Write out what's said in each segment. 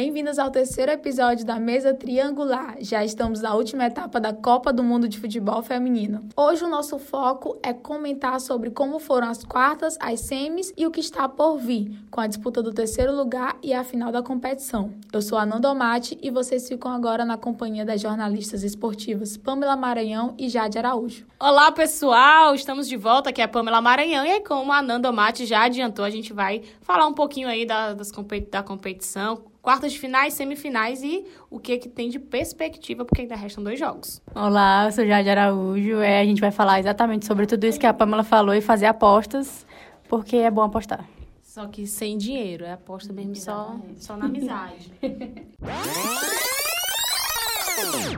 bem-vindas ao terceiro episódio da Mesa Triangular. Já estamos na última etapa da Copa do Mundo de Futebol Feminino. Hoje o nosso foco é comentar sobre como foram as quartas, as semis e o que está por vir, com a disputa do terceiro lugar e a final da competição. Eu sou a Nandomate e vocês ficam agora na companhia das jornalistas esportivas Pamela Maranhão e Jade Araújo. Olá, pessoal! Estamos de volta, aqui é a Pamela Maranhão e como a Nandomate já adiantou, a gente vai falar um pouquinho aí da, das, da competição, quartas de finais, semifinais e o que, que tem de perspectiva, porque ainda restam dois jogos. Olá, eu sou Jade Araújo. É, a gente vai falar exatamente sobre tudo isso que a Pamela falou e fazer apostas, porque é bom apostar. Só que sem dinheiro, é aposta mesmo só, só na amizade.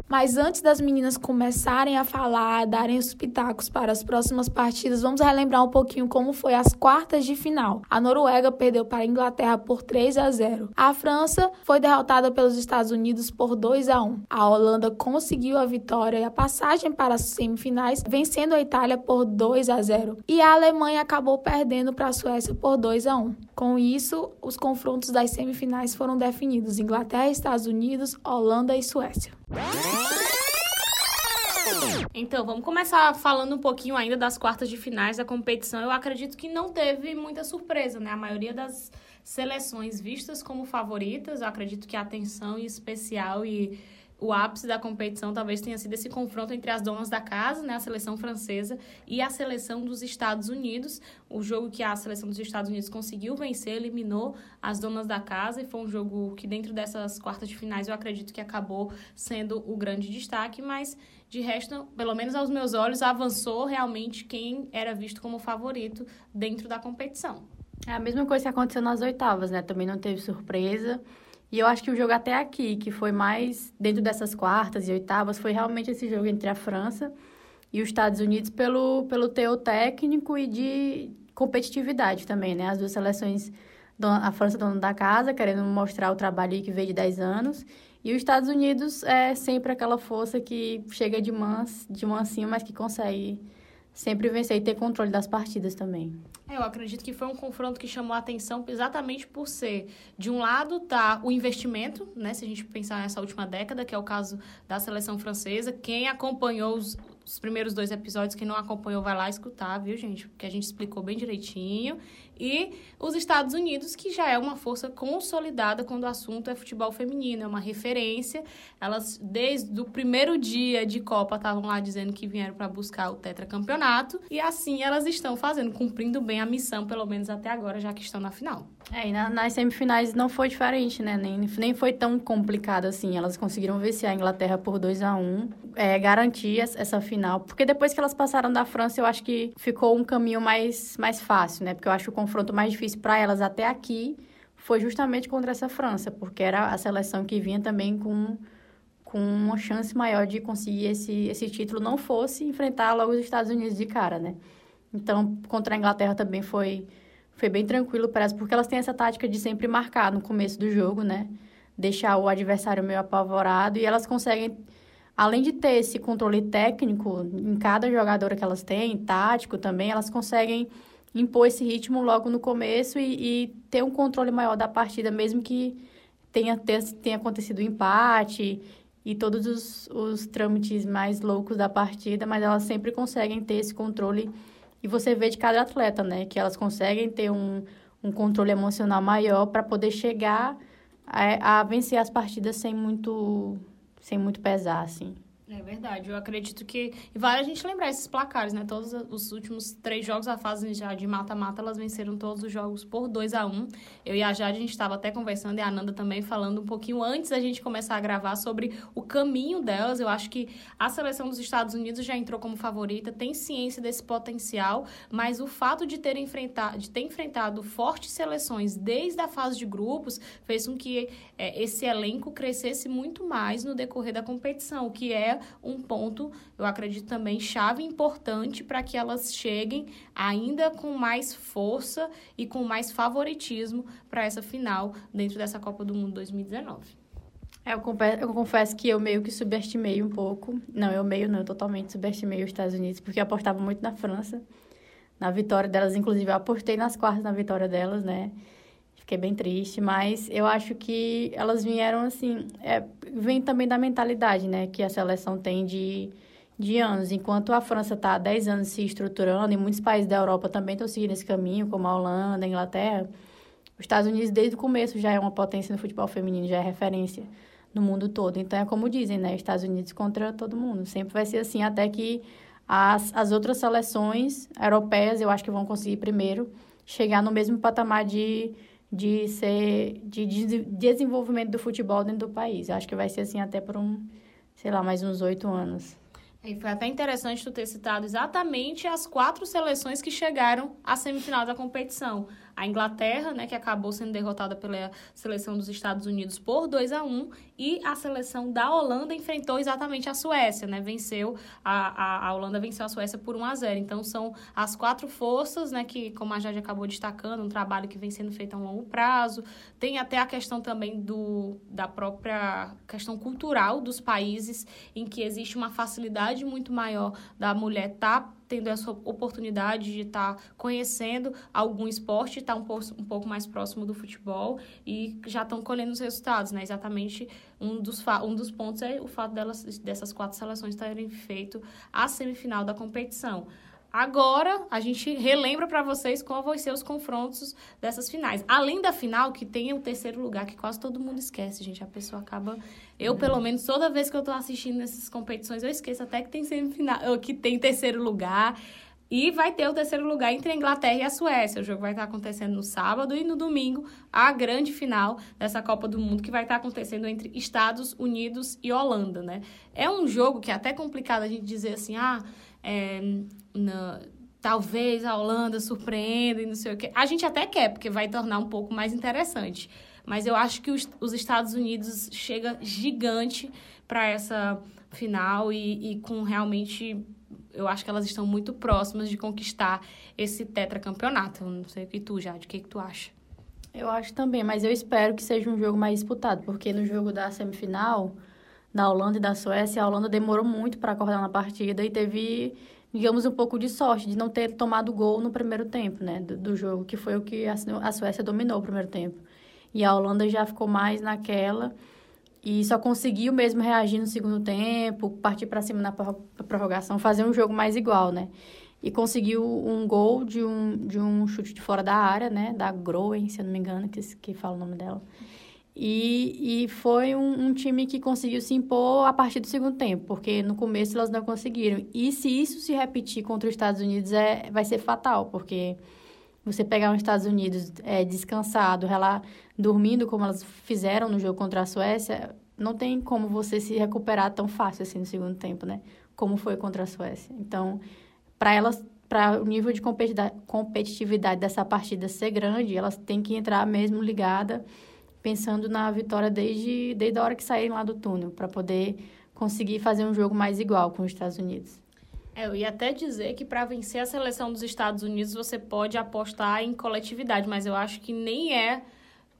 Mas antes das meninas começarem a falar, darem os pitacos para as próximas partidas, vamos relembrar um pouquinho como foi as quartas de final. A Noruega perdeu para a Inglaterra por 3 a 0. A França foi derrotada pelos Estados Unidos por 2 a 1. A Holanda conseguiu a vitória e a passagem para as semifinais, vencendo a Itália por 2 a 0. E a Alemanha acabou perdendo para a Suécia por 2 a 1. Com isso, os confrontos das semifinais foram definidos: Inglaterra, Estados Unidos, Holanda e Suécia. Então, vamos começar falando um pouquinho ainda das quartas de finais da competição. Eu acredito que não teve muita surpresa, né? A maioria das seleções vistas como favoritas, eu acredito que a atenção especial e o ápice da competição talvez tenha sido esse confronto entre as donas da casa, né, a seleção francesa e a seleção dos Estados Unidos. O jogo que a seleção dos Estados Unidos conseguiu vencer, eliminou as donas da casa e foi um jogo que dentro dessas quartas de finais eu acredito que acabou sendo o grande destaque, mas de resto, pelo menos aos meus olhos, avançou realmente quem era visto como favorito dentro da competição. É a mesma coisa que aconteceu nas oitavas, né? Também não teve surpresa. E eu acho que o jogo até aqui, que foi mais dentro dessas quartas e oitavas, foi realmente esse jogo entre a França e os Estados Unidos pelo, pelo teu técnico e de competitividade também, né? As duas seleções, a França dona da casa, querendo mostrar o trabalho que veio de 10 anos, e os Estados Unidos é sempre aquela força que chega de mans, de mansinho, mas que consegue sempre vencer e ter controle das partidas também. É, eu acredito que foi um confronto que chamou a atenção exatamente por ser, de um lado, tá o investimento, né? Se a gente pensar nessa última década, que é o caso da seleção francesa. Quem acompanhou os, os primeiros dois episódios, quem não acompanhou, vai lá escutar, viu, gente? Porque a gente explicou bem direitinho e os Estados Unidos, que já é uma força consolidada quando o assunto é futebol feminino, é uma referência. Elas, desde o primeiro dia de Copa, estavam lá dizendo que vieram para buscar o tetracampeonato, e assim elas estão fazendo, cumprindo bem a missão, pelo menos até agora, já que estão na final. É, e na, nas semifinais não foi diferente, né? Nem, nem foi tão complicado assim. Elas conseguiram vencer a Inglaterra por 2 a 1 é, garantir essa final. Porque depois que elas passaram da França, eu acho que ficou um caminho mais, mais fácil, né? Porque eu acho que confronto mais difícil para elas até aqui foi justamente contra essa França, porque era a seleção que vinha também com, com uma chance maior de conseguir esse, esse título, não fosse enfrentar logo os Estados Unidos de cara, né? Então, contra a Inglaterra também foi, foi bem tranquilo para elas, porque elas têm essa tática de sempre marcar no começo do jogo, né? Deixar o adversário meio apavorado e elas conseguem além de ter esse controle técnico em cada jogadora que elas têm, tático também, elas conseguem impor esse ritmo logo no começo e, e ter um controle maior da partida, mesmo que tenha, tenha acontecido um empate e todos os, os trâmites mais loucos da partida, mas elas sempre conseguem ter esse controle. E você vê de cada atleta, né? Que elas conseguem ter um, um controle emocional maior para poder chegar a, a vencer as partidas sem muito, sem muito pesar, assim. É verdade, eu acredito que. E vale a gente lembrar esses placares, né? Todos os últimos três jogos, a fase já de mata-mata, elas venceram todos os jogos por 2 a 1 um. Eu e a Jade, a gente estava até conversando, e a Ananda também falando um pouquinho antes da gente começar a gravar sobre o caminho delas. Eu acho que a seleção dos Estados Unidos já entrou como favorita, tem ciência desse potencial, mas o fato de ter enfrentado, de ter enfrentado fortes seleções desde a fase de grupos fez com que é, esse elenco crescesse muito mais no decorrer da competição, o que é um ponto, eu acredito também, chave importante para que elas cheguem ainda com mais força e com mais favoritismo para essa final dentro dessa Copa do Mundo 2019. É, eu, confesso, eu confesso que eu meio que subestimei um pouco. Não, eu meio não, eu totalmente subestimei os Estados Unidos, porque eu apostava muito na França, na vitória delas. Inclusive, eu apostei nas quartas na vitória delas, né? Fiquei bem triste, mas eu acho que elas vieram assim. É, vem também da mentalidade, né? Que a seleção tem de, de anos. Enquanto a França está há 10 anos se estruturando, e muitos países da Europa também estão seguindo esse caminho, como a Holanda, a Inglaterra. Os Estados Unidos, desde o começo, já é uma potência no futebol feminino, já é referência no mundo todo. Então, é como dizem, né? Estados Unidos contra todo mundo. Sempre vai ser assim, até que as, as outras seleções europeias, eu acho que vão conseguir primeiro chegar no mesmo patamar de, de ser de, de desenvolvimento do futebol dentro do país. Eu acho que vai ser assim até por um, sei lá, mais uns oito anos. E foi até interessante tu ter citado exatamente as quatro seleções que chegaram à semifinal da competição a Inglaterra, né, que acabou sendo derrotada pela seleção dos Estados Unidos por 2 a 1 e a seleção da Holanda enfrentou exatamente a Suécia, né, venceu, a, a, a Holanda venceu a Suécia por 1 a 0 Então, são as quatro forças, né, que, como a Jade acabou destacando, um trabalho que vem sendo feito a um longo prazo. Tem até a questão também do, da própria questão cultural dos países, em que existe uma facilidade muito maior da mulher estar tá tendo essa oportunidade de estar tá conhecendo algum esporte, estar tá um, pouco, um pouco mais próximo do futebol e já estão colhendo os resultados, né? Exatamente um dos, um dos pontos é o fato delas, dessas quatro seleções terem feito a semifinal da competição. Agora, a gente relembra para vocês qual vão ser os confrontos dessas finais. Além da final, que tem o terceiro lugar, que quase todo mundo esquece, gente. A pessoa acaba. Eu, pelo menos, toda vez que eu tô assistindo essas competições, eu esqueço até que tem semifinal, que tem terceiro lugar. E vai ter o terceiro lugar entre a Inglaterra e a Suécia. O jogo vai estar acontecendo no sábado e no domingo, a grande final dessa Copa do Mundo, que vai estar acontecendo entre Estados Unidos e Holanda, né? É um jogo que é até complicado a gente dizer assim, ah, é, na, talvez a Holanda surpreenda e não sei o quê. A gente até quer, porque vai tornar um pouco mais interessante. Mas eu acho que os, os Estados Unidos chega gigante para essa final e, e com realmente eu acho que elas estão muito próximas de conquistar esse tetracampeonato. Não sei o que tu, Jade, o que, que tu acha? Eu acho também, mas eu espero que seja um jogo mais disputado, porque no jogo da semifinal, da Holanda e da Suécia, a Holanda demorou muito para acordar na partida e teve, digamos, um pouco de sorte de não ter tomado gol no primeiro tempo, né, do, do jogo, que foi o que a, a Suécia dominou o primeiro tempo. E a Holanda já ficou mais naquela e só conseguiu mesmo reagir no segundo tempo, partir para cima na prorrogação, fazer um jogo mais igual, né? E conseguiu um gol de um, de um chute de fora da área, né? Da Groen, se eu não me engano, que, que fala o nome dela. E, e foi um, um, time que conseguiu se impor a partir do segundo tempo, porque no começo elas não conseguiram. E se isso se repetir contra os Estados Unidos, é, vai ser fatal, porque você pegar os Estados Unidos é, descansado, ela dormindo como elas fizeram no jogo contra a Suécia, não tem como você se recuperar tão fácil assim no segundo tempo, né? Como foi contra a Suécia. Então, para elas, para o nível de competitividade dessa partida ser grande, elas têm que entrar mesmo ligada pensando na vitória desde, desde a hora que saírem lá do túnel, para poder conseguir fazer um jogo mais igual com os Estados Unidos. É, eu ia até dizer que para vencer a seleção dos Estados Unidos você pode apostar em coletividade, mas eu acho que nem é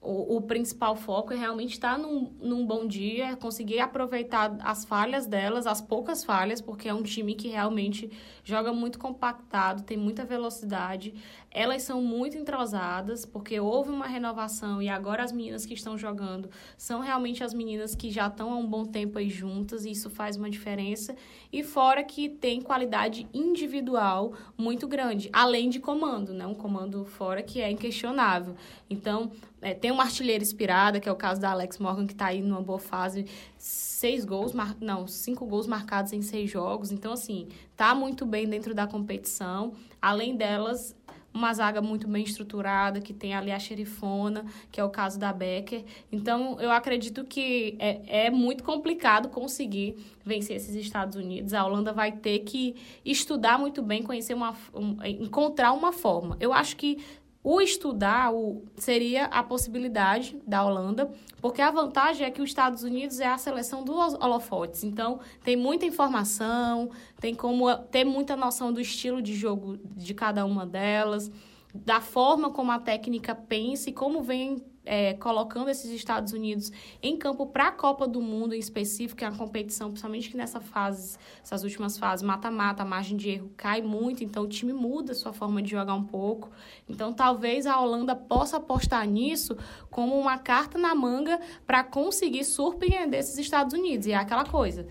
o, o principal foco é realmente estar num, num bom dia, conseguir aproveitar as falhas delas, as poucas falhas, porque é um time que realmente joga muito compactado, tem muita velocidade. Elas são muito entrosadas, porque houve uma renovação e agora as meninas que estão jogando são realmente as meninas que já estão há um bom tempo aí juntas, e isso faz uma diferença. E fora que tem qualidade individual muito grande, além de comando, né? Um comando fora que é inquestionável. Então, é, tem uma artilheira inspirada, que é o caso da Alex Morgan, que está aí numa boa fase. Seis gols, mar... não, cinco gols marcados em seis jogos. Então, assim, tá muito bem dentro da competição. Além delas, uma zaga muito bem estruturada, que tem ali a xerifona, que é o caso da Becker. Então, eu acredito que é, é muito complicado conseguir vencer esses Estados Unidos. A Holanda vai ter que estudar muito bem, conhecer uma. Um, encontrar uma forma. Eu acho que o estudar o, seria a possibilidade da Holanda, porque a vantagem é que os Estados Unidos é a seleção dos holofotes. Então, tem muita informação, tem como ter muita noção do estilo de jogo de cada uma delas, da forma como a técnica pensa e como vem é, colocando esses Estados Unidos em campo para a Copa do Mundo em específico, que é uma competição, principalmente que nessa fase, essas últimas fases, mata-mata, a margem de erro cai muito, então o time muda sua forma de jogar um pouco. Então talvez a Holanda possa apostar nisso como uma carta na manga para conseguir surpreender esses Estados Unidos. E é aquela coisa,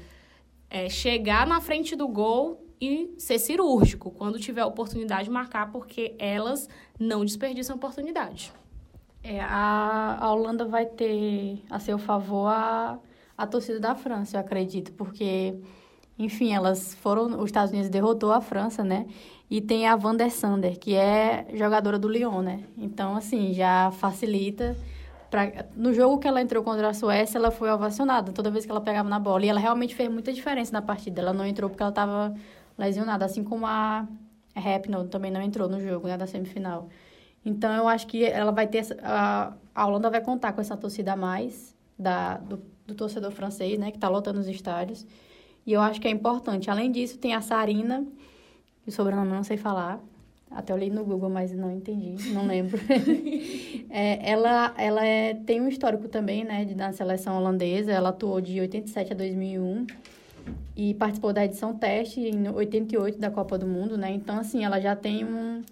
é chegar na frente do gol e ser cirúrgico quando tiver oportunidade de marcar, porque elas não desperdiçam oportunidade. É, a, a Holanda vai ter a seu favor a, a torcida da França, eu acredito, porque, enfim, elas foram. Os Estados Unidos derrotou a França, né? E tem a Van der Sander, que é jogadora do Lyon, né? Então, assim, já facilita. Pra, no jogo que ela entrou contra a Suécia, ela foi ovacionada toda vez que ela pegava na bola. E ela realmente fez muita diferença na partida. Ela não entrou porque ela estava lesionada, assim como a Rapinoe também não entrou no jogo, né, da semifinal. Então, eu acho que ela vai ter... Essa, a, a Holanda vai contar com essa torcida a mais da, do, do torcedor francês, né? Que está lotando os estádios. E eu acho que é importante. Além disso, tem a Sarina, que o sobrenome não sei falar. Até olhei no Google, mas não entendi, não lembro. é, ela ela é, tem um histórico também, né, de, na seleção holandesa. Ela atuou de 87 a 2001 e participou da edição teste em 88 da Copa do Mundo, né? Então, assim, ela já tem um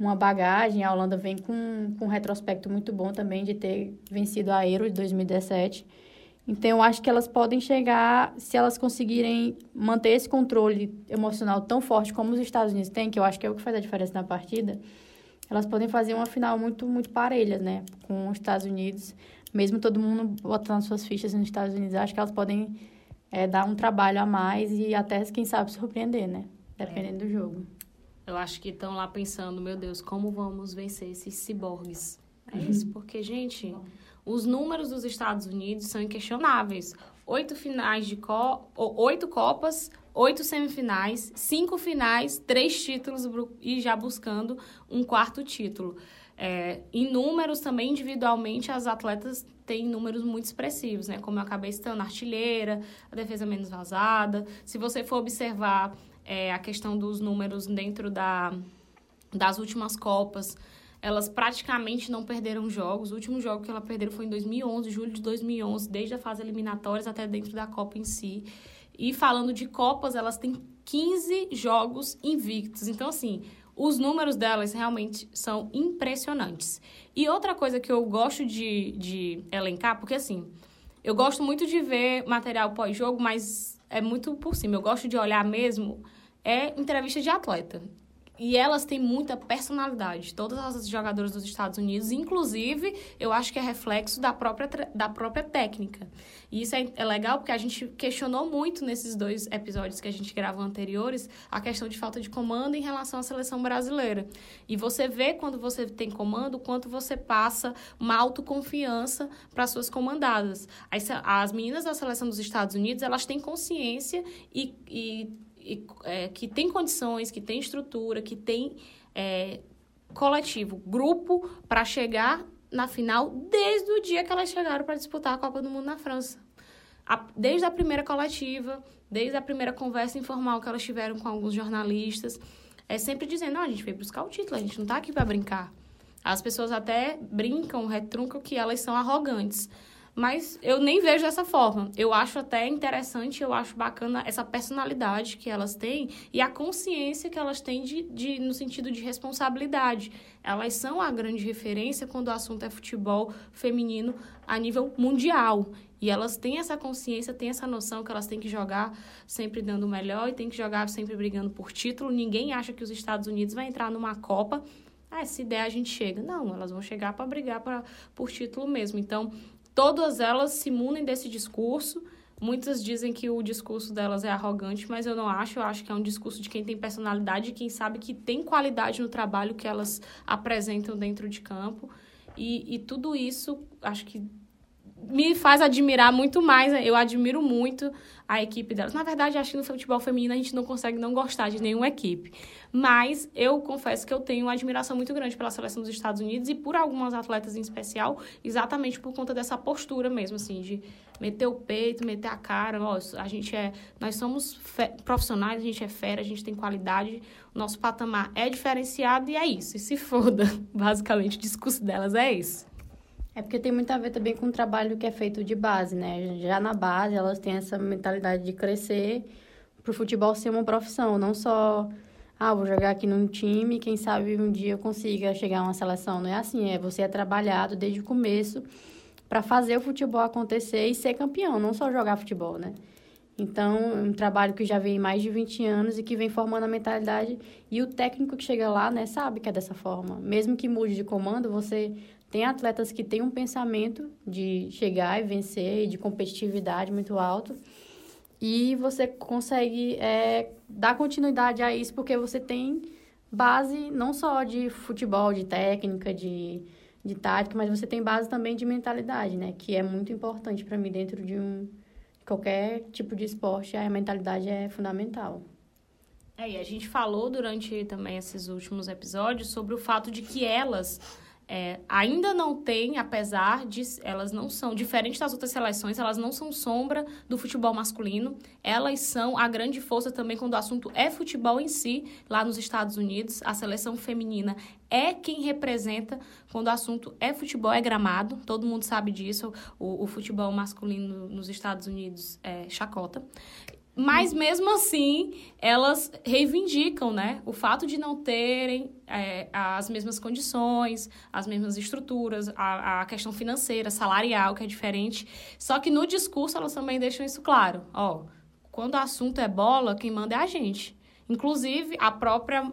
uma bagagem. A Holanda vem com, com um retrospecto muito bom também de ter vencido a Euro de 2017. Então, eu acho que elas podem chegar, se elas conseguirem manter esse controle emocional tão forte como os Estados Unidos têm, que eu acho que é o que faz a diferença na partida, elas podem fazer uma final muito, muito parelha, né? Com os Estados Unidos, mesmo todo mundo botando suas fichas nos Estados Unidos, acho que elas podem é, dar um trabalho a mais e até, quem sabe, surpreender, né? Dependendo é. do jogo. Eu acho que estão lá pensando, meu Deus, como vamos vencer esses ciborgues? É uhum. isso, porque, gente, os números dos Estados Unidos são inquestionáveis. Oito finais de co oito copas, oito semifinais, cinco finais, três títulos e já buscando um quarto título. É, em números também, individualmente, as atletas têm números muito expressivos, né? Como eu acabei citando, artilheira, a defesa menos vazada. Se você for observar é, a questão dos números dentro da, das últimas Copas. Elas praticamente não perderam jogos. O último jogo que ela perderam foi em 2011, julho de 2011, desde a fase eliminatórias até dentro da Copa em si. E falando de Copas, elas têm 15 jogos invictos. Então, assim, os números delas realmente são impressionantes. E outra coisa que eu gosto de, de elencar, porque assim, eu gosto muito de ver material pós-jogo, mas é muito por cima. Eu gosto de olhar mesmo é entrevista de atleta. E elas têm muita personalidade, todas as jogadoras dos Estados Unidos, inclusive, eu acho que é reflexo da própria, da própria técnica. E isso é, é legal porque a gente questionou muito nesses dois episódios que a gente gravou anteriores a questão de falta de comando em relação à seleção brasileira. E você vê quando você tem comando, quanto você passa uma autoconfiança para suas comandadas. As, as meninas da seleção dos Estados Unidos, elas têm consciência e, e é, que tem condições, que tem estrutura, que tem é, coletivo, grupo para chegar na final desde o dia que elas chegaram para disputar a Copa do Mundo na França. A, desde a primeira coletiva, desde a primeira conversa informal que elas tiveram com alguns jornalistas, é sempre dizendo: não, a gente veio buscar o título, a gente não está aqui para brincar. As pessoas até brincam, retruncam que elas são arrogantes. Mas eu nem vejo dessa forma. Eu acho até interessante, eu acho bacana essa personalidade que elas têm e a consciência que elas têm de, de, no sentido de responsabilidade. Elas são a grande referência quando o assunto é futebol feminino a nível mundial. E elas têm essa consciência, têm essa noção que elas têm que jogar sempre dando o melhor e têm que jogar sempre brigando por título. Ninguém acha que os Estados Unidos vai entrar numa Copa ah, se der a gente chega. Não, elas vão chegar para brigar pra, por título mesmo. Então, Todas elas se munem desse discurso. Muitas dizem que o discurso delas é arrogante, mas eu não acho. Eu acho que é um discurso de quem tem personalidade, quem sabe que tem qualidade no trabalho que elas apresentam dentro de campo. E, e tudo isso, acho que me faz admirar muito mais. Né? Eu admiro muito a equipe delas. Na verdade, acho que no futebol feminino a gente não consegue não gostar de nenhuma equipe. Mas eu confesso que eu tenho uma admiração muito grande pela seleção dos Estados Unidos e por algumas atletas em especial, exatamente por conta dessa postura mesmo, assim, de meter o peito, meter a cara. Ó, a gente é. Nós somos profissionais, a gente é fera, a gente tem qualidade, o nosso patamar é diferenciado e é isso. E se foda. Basicamente, o discurso delas é esse. É porque tem muito a ver também com o trabalho que é feito de base, né? Já na base, elas têm essa mentalidade de crescer para o futebol ser uma profissão, não só, ah, vou jogar aqui num time, quem sabe um dia eu consiga chegar a uma seleção. Não é assim, é você é trabalhado desde o começo para fazer o futebol acontecer e ser campeão, não só jogar futebol, né? Então, é um trabalho que já vem mais de 20 anos e que vem formando a mentalidade. E o técnico que chega lá, né, sabe que é dessa forma. Mesmo que mude de comando, você tem atletas que têm um pensamento de chegar e vencer, de competitividade muito alto. E você consegue é, dar continuidade a isso porque você tem base não só de futebol, de técnica, de, de tática, mas você tem base também de mentalidade, né? Que é muito importante para mim dentro de um qualquer tipo de esporte, a mentalidade é fundamental. É, e a gente falou durante também esses últimos episódios sobre o fato de que elas é, ainda não têm, apesar de elas não são, diferente das outras seleções, elas não são sombra do futebol masculino. Elas são a grande força também quando o assunto é futebol em si, lá nos Estados Unidos. A seleção feminina é quem representa quando o assunto é futebol, é gramado. Todo mundo sabe disso. O, o futebol masculino nos Estados Unidos é chacota. Mas mesmo assim, elas reivindicam, né? O fato de não terem é, as mesmas condições, as mesmas estruturas, a, a questão financeira, salarial, que é diferente. Só que no discurso elas também deixam isso claro. Ó, quando o assunto é bola, quem manda é a gente. Inclusive, a própria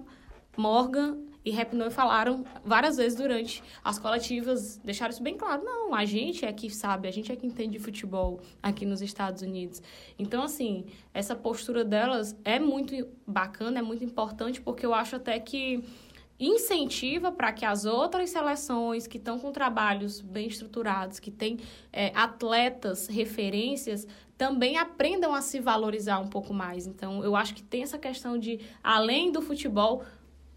Morgan e Rapinoe falaram várias vezes durante as coletivas, deixaram isso bem claro. Não, a gente é que sabe, a gente é que entende futebol aqui nos Estados Unidos. Então, assim, essa postura delas é muito bacana, é muito importante, porque eu acho até que incentiva para que as outras seleções que estão com trabalhos bem estruturados, que têm é, atletas, referências, também aprendam a se valorizar um pouco mais. Então, eu acho que tem essa questão de, além do futebol,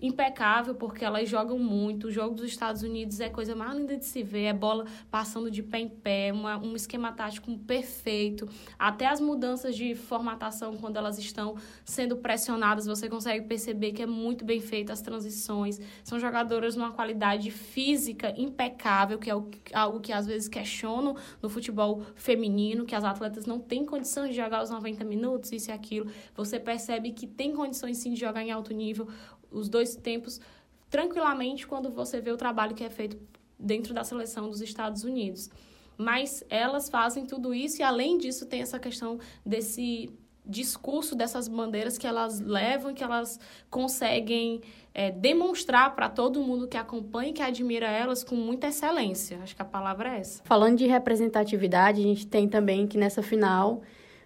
impecável, porque elas jogam muito. O jogo dos Estados Unidos é coisa mais linda de se ver, é bola passando de pé em pé, uma, um esquema tático perfeito. Até as mudanças de formatação, quando elas estão sendo pressionadas, você consegue perceber que é muito bem feita as transições. São jogadoras numa qualidade física impecável, que é algo que às vezes questiono no futebol feminino, que as atletas não têm condições de jogar os 90 minutos, isso e aquilo. Você percebe que tem condições sim de jogar em alto nível os dois tempos tranquilamente quando você vê o trabalho que é feito dentro da seleção dos Estados Unidos. Mas elas fazem tudo isso e, além disso, tem essa questão desse discurso dessas bandeiras que elas levam, que elas conseguem é, demonstrar para todo mundo que acompanha e que admira elas com muita excelência. Acho que a palavra é essa. Falando de representatividade, a gente tem também que nessa final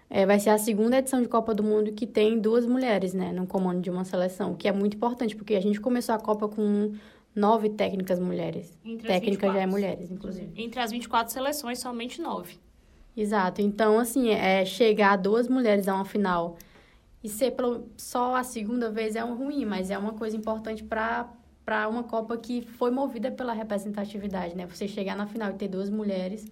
é, vai ser a segunda edição de Copa do Mundo que tem duas mulheres, né, no comando de uma seleção, o que é muito importante, porque a gente começou a Copa com nove técnicas mulheres. Entre Técnica já é mulheres, inclusive. Entre as 24 seleções, somente nove. Exato. Então, assim, é, chegar duas mulheres a uma final e ser só a segunda vez é um ruim, mas é uma coisa importante para para uma Copa que foi movida pela representatividade, né? Você chegar na final e ter duas mulheres,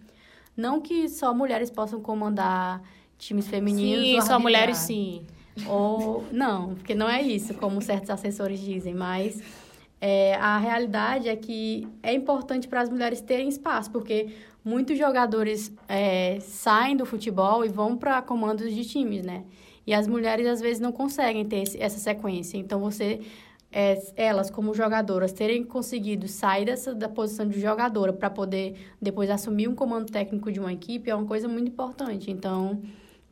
não que só mulheres possam comandar times femininos. Sim, só mulheres sim. Ou não, porque não é isso, como certos assessores dizem, mas é, a realidade é que é importante para as mulheres terem espaço, porque muitos jogadores é, saem do futebol e vão para comandos de times, né? E as mulheres às vezes não conseguem ter esse, essa sequência. Então você é, elas como jogadoras terem conseguido sair dessa da posição de jogadora para poder depois assumir um comando técnico de uma equipe é uma coisa muito importante. Então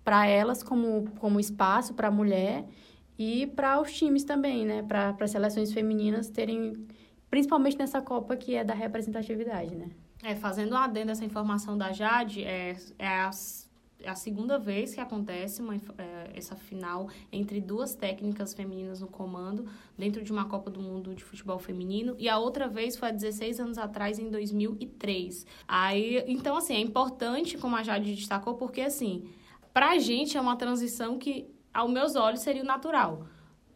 para elas como, como espaço para a mulher e para os times também, né? Para as seleções femininas terem, principalmente nessa Copa que é da representatividade, né? É, fazendo um adendo essa informação da Jade, é, é a, é a segunda vez que acontece uma, é, essa final entre duas técnicas femininas no comando, dentro de uma Copa do Mundo de futebol feminino, e a outra vez foi há 16 anos atrás, em 2003. Aí, então, assim, é importante, como a Jade destacou, porque, assim, Pra gente é uma transição que, aos meus olhos, seria o natural.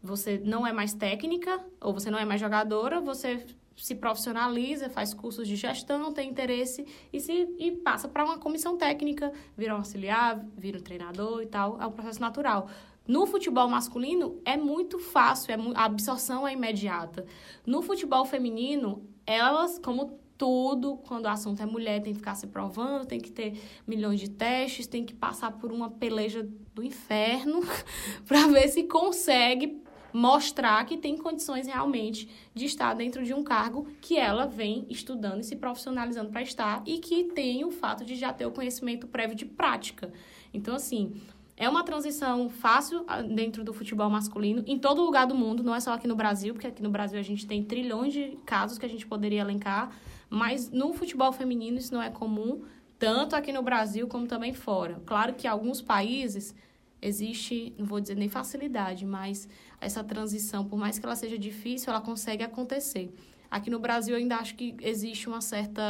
Você não é mais técnica, ou você não é mais jogadora, você se profissionaliza, faz cursos de gestão, tem interesse e, se, e passa para uma comissão técnica, vira um auxiliar, vira um treinador e tal. É um processo natural. No futebol masculino é muito fácil, é, a absorção é imediata. No futebol feminino, elas, como tudo, quando o assunto é mulher, tem que ficar se provando, tem que ter milhões de testes, tem que passar por uma peleja do inferno para ver se consegue mostrar que tem condições realmente de estar dentro de um cargo que ela vem estudando e se profissionalizando para estar e que tem o fato de já ter o conhecimento prévio de prática. Então, assim, é uma transição fácil ah, dentro do futebol masculino, em todo lugar do mundo, não é só aqui no Brasil, porque aqui no Brasil a gente tem trilhões de casos que a gente poderia elencar, mas no futebol feminino isso não é comum, tanto aqui no Brasil como também fora. Claro que alguns países existe, não vou dizer nem facilidade, mas essa transição, por mais que ela seja difícil, ela consegue acontecer. Aqui no Brasil ainda acho que existe uma certa,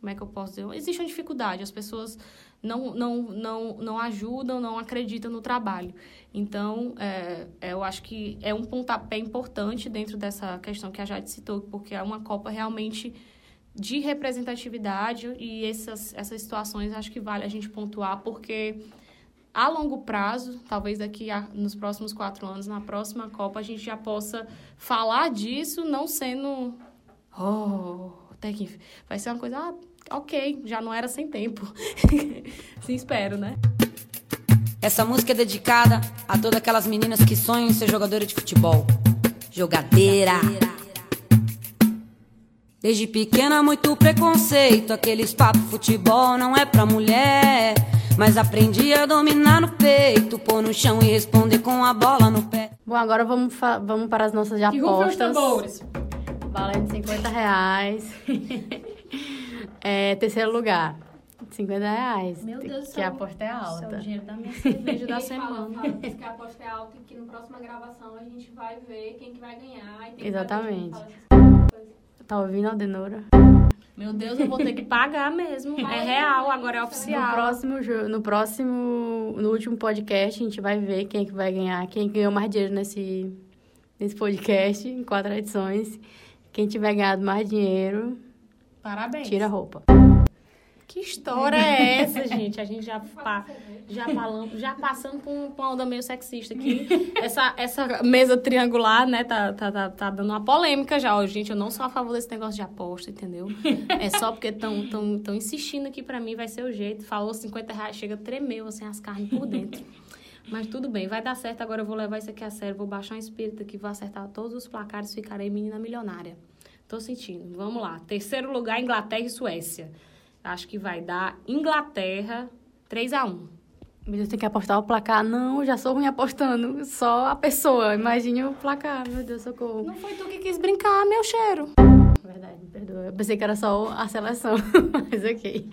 como é que eu posso dizer? Existe uma dificuldade, as pessoas não, não, não, não ajudam, não acreditam no trabalho. Então, é, é, eu acho que é um pontapé importante dentro dessa questão que a Jade citou, porque é uma Copa realmente de representatividade e essas, essas situações acho que vale a gente pontuar, porque a longo prazo, talvez daqui a, nos próximos quatro anos, na próxima Copa, a gente já possa falar disso, não sendo. Oh, até que vai ser uma coisa, ah, ok, já não era sem tempo. Sim, espero, né? Essa música é dedicada a todas aquelas meninas que sonham em ser jogadora de futebol. Jogadeira. Desde pequena, muito preconceito. Aqueles papo futebol não é pra mulher. Mas aprendi a dominar no peito, pôr no chão e responder com a bola no pé. Bom, agora vamos, vamos para as nossas apostas. Valendo 50 reais. é, terceiro lugar. 50 reais. Meu Deus Que a aposta é alta. Isso é o dinheiro da minha cerveja da semana. Fala, que a aposta é alta e que na próxima gravação a gente vai ver quem que vai ganhar. E Exatamente. Que tá ouvindo, Aldenora? Meu Deus, eu vou ter que pagar mesmo. É real, agora é oficial. No próximo, no próximo, no último podcast, a gente vai ver quem é que vai ganhar, quem ganhou mais dinheiro nesse, nesse podcast, em quatro edições. Quem tiver ganhado mais dinheiro, Parabéns. tira a roupa. Que história é essa, gente? A gente já, pa, já, falando, já passando por uma onda meio sexista aqui. Essa, essa mesa triangular, né, tá, tá, tá, tá dando uma polêmica já. Ó, gente, eu não sou a favor desse negócio de aposta, entendeu? É só porque estão tão, tão insistindo aqui pra mim, vai ser o jeito. Falou 50 reais, chega tremeu, assim, as carnes por dentro. Mas tudo bem, vai dar certo. Agora eu vou levar isso aqui a sério. Vou baixar um espírito aqui, vou acertar todos os placares, ficarei menina milionária. Tô sentindo. Vamos lá. Terceiro lugar, Inglaterra e Suécia. Acho que vai dar Inglaterra 3 a 1 Meu Deus, tem que apostar o placar. Não, já sou ruim apostando. Só a pessoa. Imagine o placar. Meu Deus, socorro. Não foi tu que quis brincar, meu cheiro. Verdade, me perdoa. Eu pensei que era só a seleção, mas ok.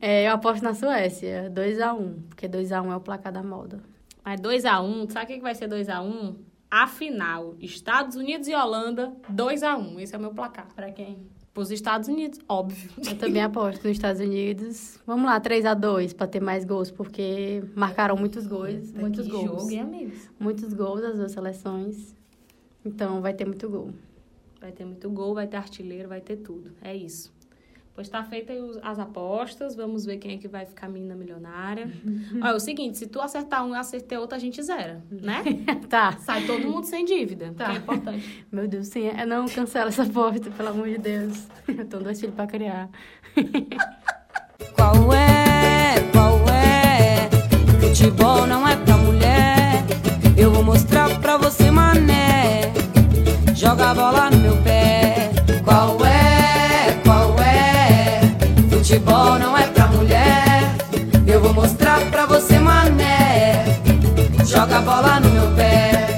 É, eu aposto na Suécia, 2x1, porque 2x1 é o placar da moda. Mas 2x1, sabe o que vai ser 2x1? A final, Estados Unidos e Holanda, 2x1. Esse é o meu placar. Pra quem? Pros Estados Unidos, óbvio. Eu também aposto nos Estados Unidos. Vamos lá, 3x2 pra ter mais gols, porque marcaram muitos gols. muitos gols. jogo, hein, amigos? Muitos gols das duas seleções. Então vai ter muito gol. Vai ter muito gol, vai ter artilheiro, vai ter tudo. É isso. Pois tá feita as apostas, vamos ver quem é que vai ficar menina milionária. Olha, é o seguinte, se tu acertar um e eu acertei outro, a gente zera, né? Tá. Sai todo mundo sem dívida, Tá. que é importante. Meu Deus, sim. é- Não cancela essa aposta, pelo amor de Deus. Eu tenho dois filhos pra criar. Qual é? Qual é? Futebol não é pra mulher. Eu vou mostrar pra você, mané. Joga a bola no meu pé.